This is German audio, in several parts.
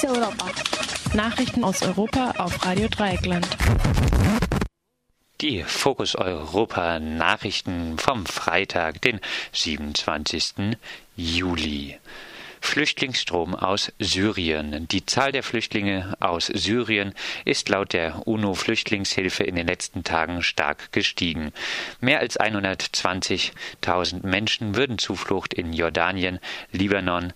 Fokus Europa. Nachrichten aus Europa auf Radio Dreieckland. Die Fokus Europa Nachrichten vom Freitag, den 27. Juli. Flüchtlingsstrom aus Syrien. Die Zahl der Flüchtlinge aus Syrien ist laut der UNO-Flüchtlingshilfe in den letzten Tagen stark gestiegen. Mehr als 120.000 Menschen würden Zuflucht in Jordanien, Libanon,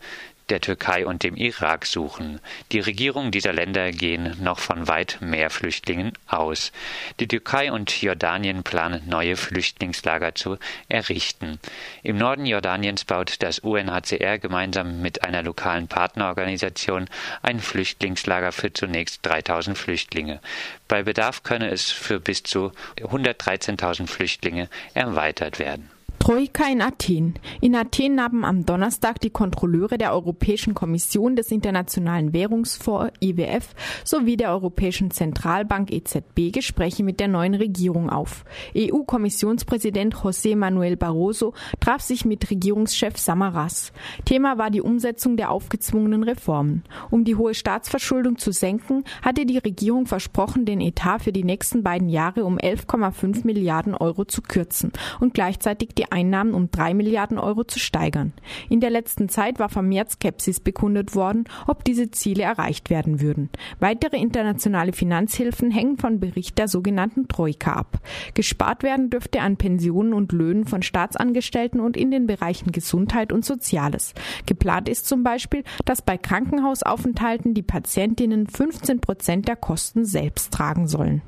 der Türkei und dem Irak suchen. Die Regierungen dieser Länder gehen noch von weit mehr Flüchtlingen aus. Die Türkei und Jordanien planen neue Flüchtlingslager zu errichten. Im Norden Jordaniens baut das UNHCR gemeinsam mit einer lokalen Partnerorganisation ein Flüchtlingslager für zunächst 3000 Flüchtlinge. Bei Bedarf könne es für bis zu 113.000 Flüchtlinge erweitert werden. Troika in Athen. In Athen haben am Donnerstag die Kontrolleure der Europäischen Kommission des Internationalen Währungsfonds IWF sowie der Europäischen Zentralbank EZB Gespräche mit der neuen Regierung auf. EU-Kommissionspräsident José Manuel Barroso traf sich mit Regierungschef Samaras. Thema war die Umsetzung der aufgezwungenen Reformen. Um die hohe Staatsverschuldung zu senken, hatte die Regierung versprochen, den Etat für die nächsten beiden Jahre um 11,5 Milliarden Euro zu kürzen und gleichzeitig die Einnahmen um drei Milliarden Euro zu steigern. In der letzten Zeit war vermehrt Skepsis bekundet worden, ob diese Ziele erreicht werden würden. Weitere internationale Finanzhilfen hängen von Bericht der sogenannten Troika ab. Gespart werden dürfte an Pensionen und Löhnen von Staatsangestellten und in den Bereichen Gesundheit und Soziales. Geplant ist zum Beispiel, dass bei Krankenhausaufenthalten die Patientinnen 15 Prozent der Kosten selbst tragen sollen.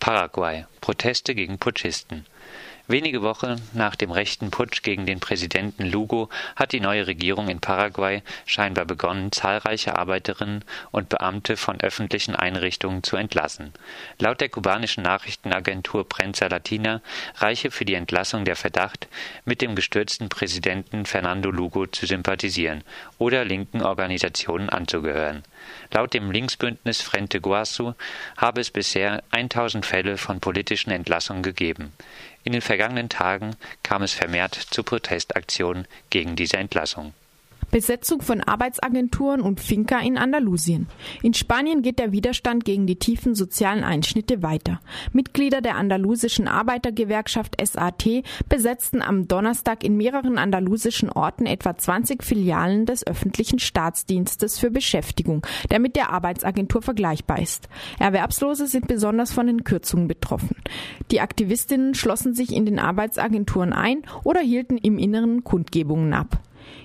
Paraguay. Proteste gegen Putschisten. Wenige Wochen nach dem rechten Putsch gegen den Präsidenten Lugo hat die neue Regierung in Paraguay scheinbar begonnen, zahlreiche Arbeiterinnen und Beamte von öffentlichen Einrichtungen zu entlassen. Laut der kubanischen Nachrichtenagentur Prensa Latina reiche für die Entlassung der Verdacht, mit dem gestürzten Präsidenten Fernando Lugo zu sympathisieren oder linken Organisationen anzugehören. Laut dem Linksbündnis Frente Guasu habe es bisher 1000 Fälle von politischen Entlassungen gegeben. In den vergangenen Tagen kam es vermehrt zu Protestaktionen gegen diese Entlassung. Besetzung von Arbeitsagenturen und Finca in Andalusien. In Spanien geht der Widerstand gegen die tiefen sozialen Einschnitte weiter. Mitglieder der andalusischen Arbeitergewerkschaft SAT besetzten am Donnerstag in mehreren andalusischen Orten etwa 20 Filialen des öffentlichen Staatsdienstes für Beschäftigung, der mit der Arbeitsagentur vergleichbar ist. Erwerbslose sind besonders von den Kürzungen betroffen. Die Aktivistinnen schlossen sich in den Arbeitsagenturen ein oder hielten im Inneren Kundgebungen ab.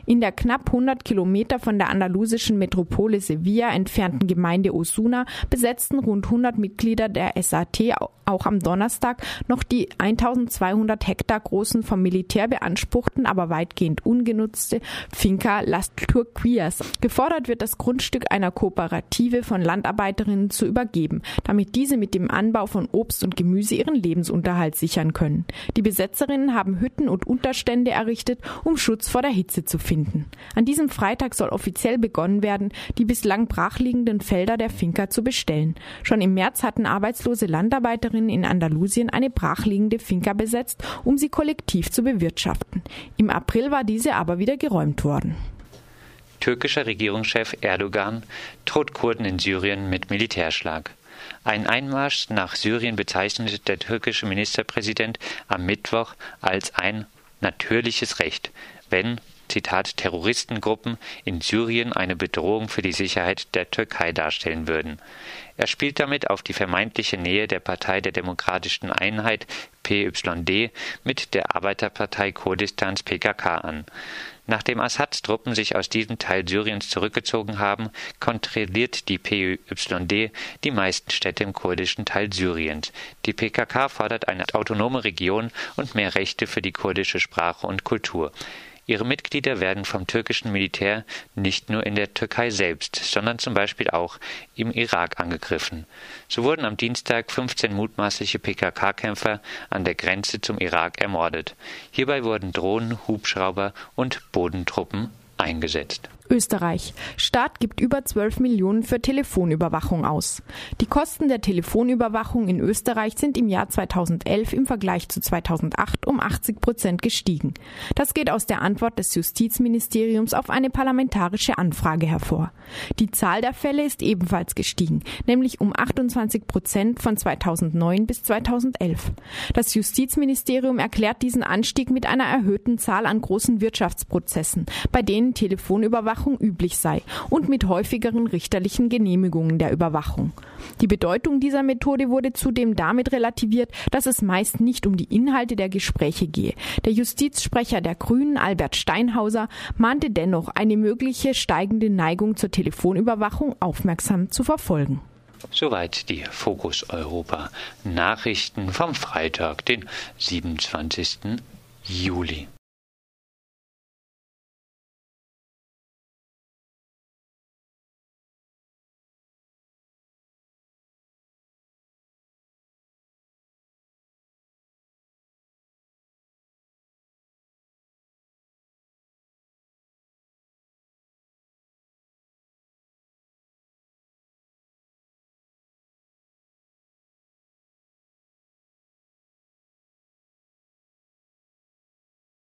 In der knapp 100 Kilometer von der andalusischen Metropole Sevilla entfernten Gemeinde Osuna besetzten rund 100 Mitglieder der SAT auch am Donnerstag noch die 1200 Hektar großen vom Militär beanspruchten, aber weitgehend ungenutzte Finca Las Turquillas. Gefordert wird das Grundstück einer Kooperative von Landarbeiterinnen zu übergeben, damit diese mit dem Anbau von Obst und Gemüse ihren Lebensunterhalt sichern können. Die Besetzerinnen haben Hütten und Unterstände errichtet, um Schutz vor der Hitze zu finden. An diesem Freitag soll offiziell begonnen werden, die bislang brachliegenden Felder der Finca zu bestellen. Schon im März hatten arbeitslose Landarbeiterinnen in Andalusien eine brachliegende Finca besetzt, um sie kollektiv zu bewirtschaften. Im April war diese aber wieder geräumt worden. Türkischer Regierungschef Erdogan droht Kurden in Syrien mit Militärschlag. Einen Einmarsch nach Syrien bezeichnete der türkische Ministerpräsident am Mittwoch als ein natürliches Recht, wenn Zitat, Terroristengruppen in Syrien eine Bedrohung für die Sicherheit der Türkei darstellen würden. Er spielt damit auf die vermeintliche Nähe der Partei der Demokratischen Einheit PYD mit der Arbeiterpartei Kurdistans PKK an. Nachdem Assads Truppen sich aus diesem Teil Syriens zurückgezogen haben, kontrolliert die PYD die meisten Städte im kurdischen Teil Syriens. Die PKK fordert eine autonome Region und mehr Rechte für die kurdische Sprache und Kultur. Ihre Mitglieder werden vom türkischen Militär nicht nur in der Türkei selbst, sondern zum Beispiel auch im Irak angegriffen. So wurden am Dienstag 15 mutmaßliche PKK-Kämpfer an der Grenze zum Irak ermordet. Hierbei wurden Drohnen, Hubschrauber und Bodentruppen eingesetzt. Österreich. Staat gibt über 12 Millionen für Telefonüberwachung aus. Die Kosten der Telefonüberwachung in Österreich sind im Jahr 2011 im Vergleich zu 2008 um 80 Prozent gestiegen. Das geht aus der Antwort des Justizministeriums auf eine parlamentarische Anfrage hervor. Die Zahl der Fälle ist ebenfalls gestiegen, nämlich um 28 Prozent von 2009 bis 2011. Das Justizministerium erklärt diesen Anstieg mit einer erhöhten Zahl an großen Wirtschaftsprozessen, bei denen Telefonüberwachung Überwachung üblich sei und mit häufigeren richterlichen Genehmigungen der Überwachung. Die Bedeutung dieser Methode wurde zudem damit relativiert, dass es meist nicht um die Inhalte der Gespräche gehe. Der Justizsprecher der Grünen, Albert Steinhauser, mahnte dennoch, eine mögliche steigende Neigung zur Telefonüberwachung aufmerksam zu verfolgen. Soweit die Fokus Europa Nachrichten vom Freitag, den 27. Juli.